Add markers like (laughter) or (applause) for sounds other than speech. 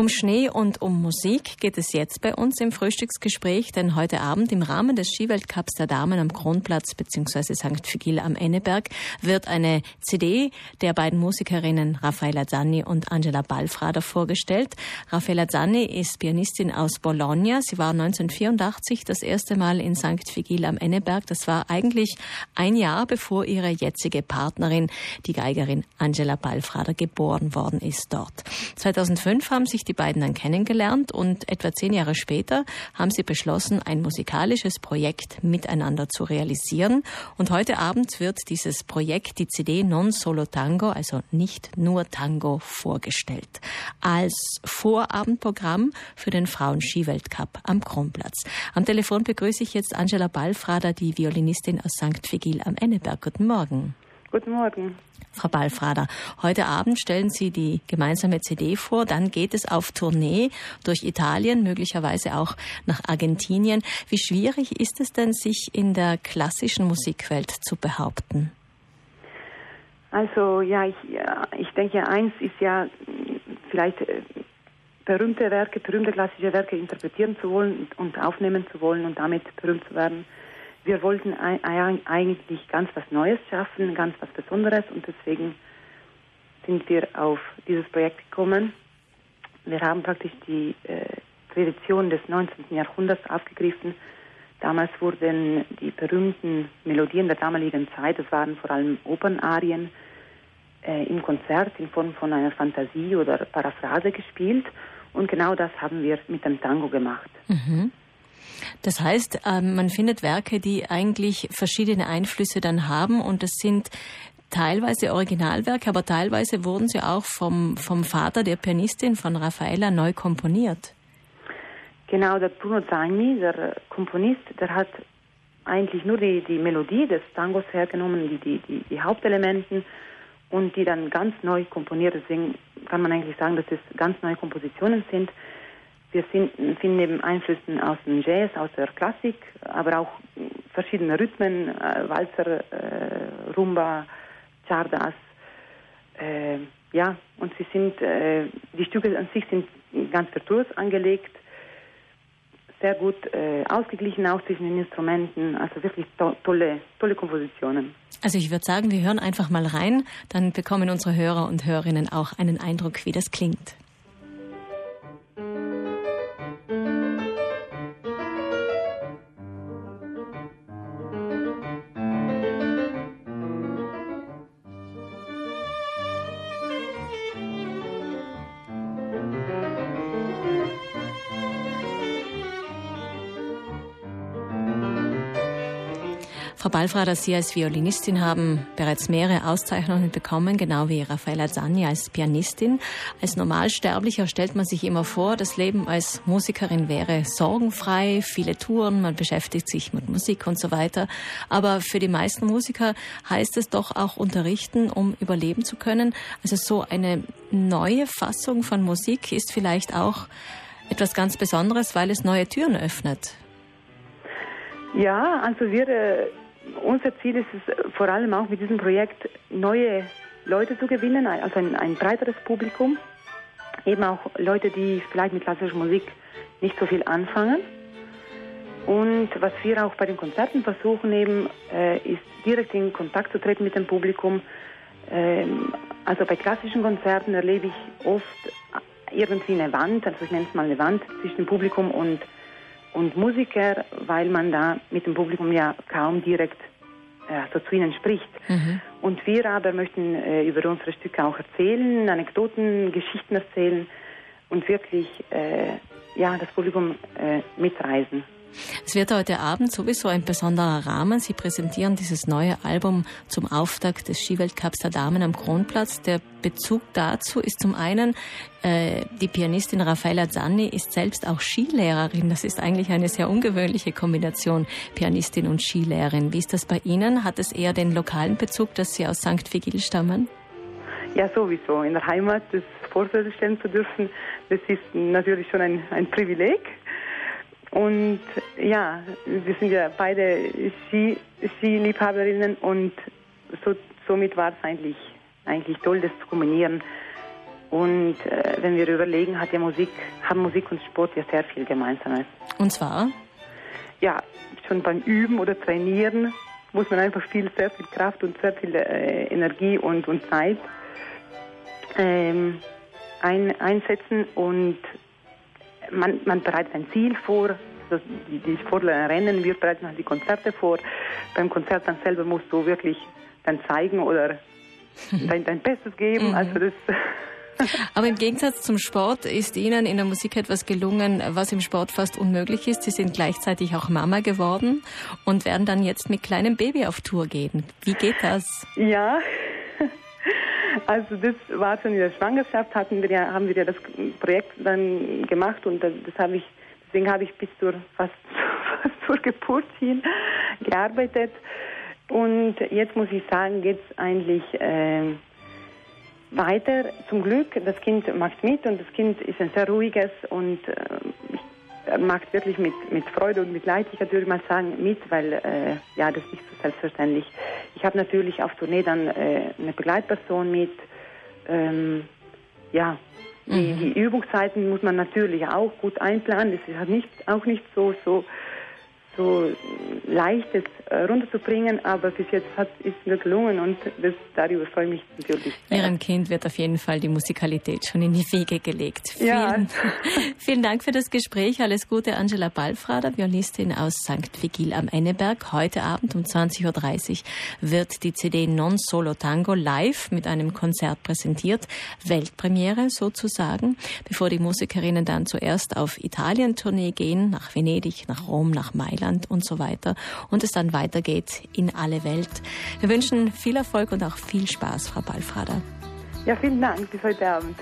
Um Schnee und um Musik geht es jetzt bei uns im Frühstücksgespräch, denn heute Abend im Rahmen des Skiweltcups der Damen am Kronplatz bzw. St. Vigil am Enneberg wird eine CD der beiden Musikerinnen Raffaella Zanni und Angela Balfrader vorgestellt. Raffaella Zanni ist Pianistin aus Bologna. Sie war 1984 das erste Mal in St. Vigil am Enneberg. Das war eigentlich ein Jahr bevor ihre jetzige Partnerin, die Geigerin Angela Balfrader, geboren worden ist dort. 2005 haben sich die beiden dann kennengelernt und etwa zehn Jahre später haben sie beschlossen, ein musikalisches Projekt miteinander zu realisieren. Und heute Abend wird dieses Projekt, die CD Non Solo Tango, also nicht nur Tango, vorgestellt. Als Vorabendprogramm für den Frauen-Skiweltcup am Kronplatz. Am Telefon begrüße ich jetzt Angela Ballfrader, die Violinistin aus St. Vigil am Enneberg. Guten Morgen. Guten Morgen. Frau Ballfrader, heute Abend stellen Sie die gemeinsame CD vor, dann geht es auf Tournee durch Italien, möglicherweise auch nach Argentinien. Wie schwierig ist es denn, sich in der klassischen Musikwelt zu behaupten? Also ja, ich, ich denke, eins ist ja vielleicht äh, berühmte Werke, berühmte klassische Werke interpretieren zu wollen und aufnehmen zu wollen und damit berühmt zu werden wir wollten eigentlich ganz was Neues schaffen, ganz was Besonderes und deswegen sind wir auf dieses Projekt gekommen. Wir haben praktisch die äh, Tradition des 19. Jahrhunderts aufgegriffen. Damals wurden die berühmten Melodien der damaligen Zeit, das waren vor allem Opernarien, äh, im Konzert in Form von einer Fantasie oder Paraphrase gespielt. Und genau das haben wir mit dem Tango gemacht. Mhm. Das heißt, ähm, man findet Werke, die eigentlich verschiedene Einflüsse dann haben und das sind teilweise Originalwerke, aber teilweise wurden sie auch vom, vom Vater der Pianistin, von Raffaella, neu komponiert. Genau, der Bruno Zagni, der Komponist, der hat eigentlich nur die, die Melodie des Tangos hergenommen, die, die, die, die Hauptelementen und die dann ganz neu komponiert. Deswegen kann man eigentlich sagen, dass es ganz neue Kompositionen sind. Wir finden, finden Einflüssen aus dem Jazz, aus der Klassik, aber auch verschiedene Rhythmen, äh, Walzer, äh, Rumba, Chardas. Äh, ja, und sie sind, äh, die Stücke an sich sind ganz virtuos angelegt, sehr gut äh, ausgeglichen auch zwischen den Instrumenten, also wirklich to tolle, tolle Kompositionen. Also ich würde sagen, wir hören einfach mal rein, dann bekommen unsere Hörer und Hörerinnen auch einen Eindruck, wie das klingt. Frau Balfrader, Sie als Violinistin haben bereits mehrere Auszeichnungen bekommen, genau wie Raffaella Zanni als Pianistin. Als Normalsterblicher stellt man sich immer vor, das Leben als Musikerin wäre sorgenfrei, viele Touren, man beschäftigt sich mit Musik und so weiter. Aber für die meisten Musiker heißt es doch auch unterrichten, um überleben zu können. Also so eine neue Fassung von Musik ist vielleicht auch etwas ganz Besonderes, weil es neue Türen öffnet. Ja, also wir äh, unser Ziel ist es vor allem auch mit diesem Projekt neue Leute zu gewinnen, also ein, ein breiteres Publikum, eben auch Leute, die vielleicht mit klassischer Musik nicht so viel anfangen. Und was wir auch bei den Konzerten versuchen eben, äh, ist direkt in Kontakt zu treten mit dem Publikum. Ähm, also bei klassischen Konzerten erlebe ich oft irgendwie eine Wand, also ich nenne es mal eine Wand zwischen dem Publikum und und Musiker, weil man da mit dem Publikum ja kaum direkt äh, so zu ihnen spricht. Mhm. Und wir aber möchten äh, über unsere Stücke auch erzählen, Anekdoten, Geschichten erzählen und wirklich äh, ja, das Publikum äh, mitreisen. Es wird heute Abend sowieso ein besonderer Rahmen. Sie präsentieren dieses neue Album zum Auftakt des Skiweltcups der Damen am Kronplatz. Der Bezug dazu ist zum einen, äh, die Pianistin Raffaella Zanni ist selbst auch Skilehrerin. Das ist eigentlich eine sehr ungewöhnliche Kombination, Pianistin und Skilehrerin. Wie ist das bei Ihnen? Hat es eher den lokalen Bezug, dass Sie aus St. Vigil stammen? Ja, sowieso. In der Heimat das vorstellen zu dürfen, das ist natürlich schon ein, ein Privileg. Und ja, wir sind ja beide Ski, Skiliebhaberinnen und so, somit war es eigentlich, eigentlich toll, das zu kombinieren. Und äh, wenn wir überlegen, hat ja Musik, haben Musik und Sport ja sehr viel Gemeinsames. Und zwar? Ja, schon beim Üben oder Trainieren muss man einfach viel, sehr viel Kraft und sehr viel äh, Energie und, und Zeit ähm, ein, einsetzen und man, man bereitet ein Ziel vor, das, die, die Sportler rennen, wir bereiten halt die Konzerte vor. Beim Konzert dann selber musst du wirklich dann zeigen oder (laughs) dein, dein Bestes geben. Mhm. Also das (laughs) aber im Gegensatz zum Sport ist Ihnen in der Musik etwas gelungen, was im Sport fast unmöglich ist. Sie sind gleichzeitig auch Mama geworden und werden dann jetzt mit kleinem Baby auf Tour gehen. Wie geht das? Ja, also das war schon in der Schwangerschaft, hatten wir ja, haben wir ja das Projekt dann gemacht und das, das habe ich, deswegen habe ich bis zur fast, (laughs) fast zur Geburt hin gearbeitet. Und jetzt muss ich sagen, geht es eigentlich äh, weiter. Zum Glück, das Kind macht mit und das Kind ist ein sehr ruhiges und äh, macht wirklich mit, mit Freude und mit würde ich mal sagen, mit, weil äh, ja, das ist nicht so selbstverständlich. Ich habe natürlich auf Tournee dann äh, eine Begleitperson mit. Ähm, ja, die, mhm. die Übungszeiten muss man natürlich auch gut einplanen. Das ist halt nicht, auch nicht so, so so leicht ist, äh, runterzubringen, aber bis jetzt hat, ist mir gelungen und das, darüber freue ich mich natürlich. Ihrem Kind wird auf jeden Fall die Musikalität schon in die Wege gelegt. Ja. Vielen, (laughs) vielen Dank für das Gespräch. Alles Gute, Angela Balfrader, Violistin aus St. Vigil am Enneberg. Heute Abend um 20.30 Uhr wird die CD Non Solo Tango live mit einem Konzert präsentiert. Weltpremiere sozusagen, bevor die Musikerinnen dann zuerst auf Italien-Tournee gehen, nach Venedig, nach Rom, nach Mailand Deutschland und so weiter und es dann weitergeht in alle Welt. Wir wünschen viel Erfolg und auch viel Spaß, Frau Balfrader. Ja, vielen Dank. Bis heute Abend.